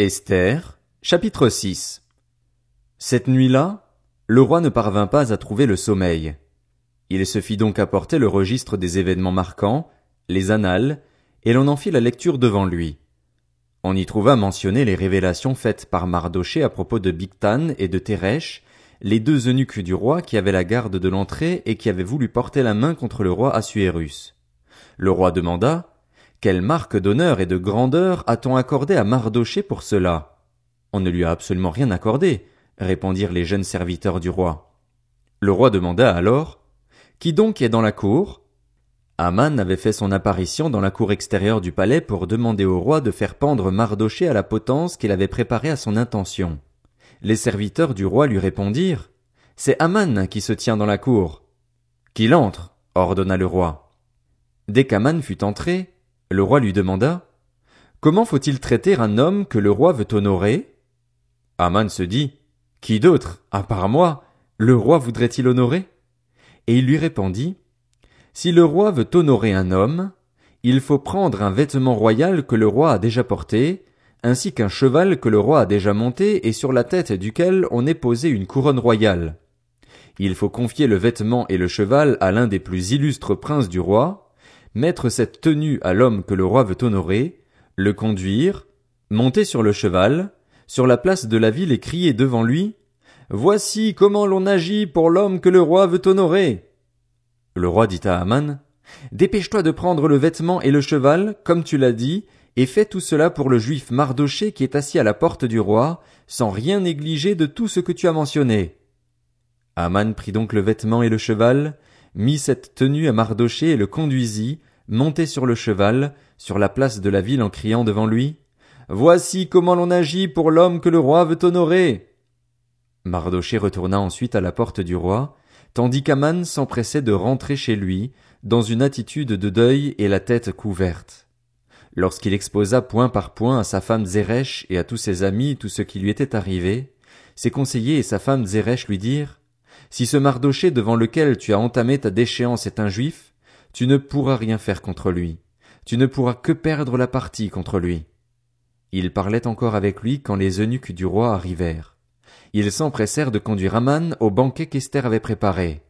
Esther, chapitre 6 Cette nuit-là, le roi ne parvint pas à trouver le sommeil. Il se fit donc apporter le registre des événements marquants, les annales, et l'on en fit la lecture devant lui. On y trouva mentionnées les révélations faites par Mardoché à propos de Bigtan et de Teresh, les deux eunuques du roi qui avaient la garde de l'entrée et qui avaient voulu porter la main contre le roi Assuérus. Le roi demanda, quelle marque d'honneur et de grandeur a-t-on accordé à Mardoché pour cela? On ne lui a absolument rien accordé, répondirent les jeunes serviteurs du roi. Le roi demanda alors, Qui donc est dans la cour? Aman avait fait son apparition dans la cour extérieure du palais pour demander au roi de faire pendre Mardoché à la potence qu'il avait préparée à son intention. Les serviteurs du roi lui répondirent, C'est Aman qui se tient dans la cour. Qu'il entre, ordonna le roi. Dès qu'Aman fut entré, le roi lui demanda Comment faut-il traiter un homme que le roi veut honorer? Aman se dit Qui d'autre, à part moi, le roi voudrait-il honorer? Et il lui répondit Si le roi veut honorer un homme, il faut prendre un vêtement royal que le roi a déjà porté, ainsi qu'un cheval que le roi a déjà monté et sur la tête duquel on ait posé une couronne royale. Il faut confier le vêtement et le cheval à l'un des plus illustres princes du roi, mettre cette tenue à l'homme que le roi veut honorer, le conduire, monter sur le cheval, sur la place de la ville et crier devant lui, Voici comment l'on agit pour l'homme que le roi veut honorer. Le roi dit à Aman, Dépêche-toi de prendre le vêtement et le cheval, comme tu l'as dit, et fais tout cela pour le juif Mardoché qui est assis à la porte du roi, sans rien négliger de tout ce que tu as mentionné. Aman prit donc le vêtement et le cheval, mit cette tenue à Mardoché et le conduisit, monté sur le cheval, sur la place de la ville en criant devant lui, Voici comment l'on agit pour l'homme que le roi veut honorer. Mardoché retourna ensuite à la porte du roi, tandis qu'Aman s'empressait de rentrer chez lui, dans une attitude de deuil et la tête couverte. Lorsqu'il exposa point par point à sa femme Zeresh et à tous ses amis tout ce qui lui était arrivé, ses conseillers et sa femme Zeresh lui dirent, si ce Mardoché devant lequel tu as entamé ta déchéance est un juif, tu ne pourras rien faire contre lui. Tu ne pourras que perdre la partie contre lui. Il parlait encore avec lui quand les eunuques du roi arrivèrent. Ils s'empressèrent de conduire Aman au banquet qu'Esther avait préparé.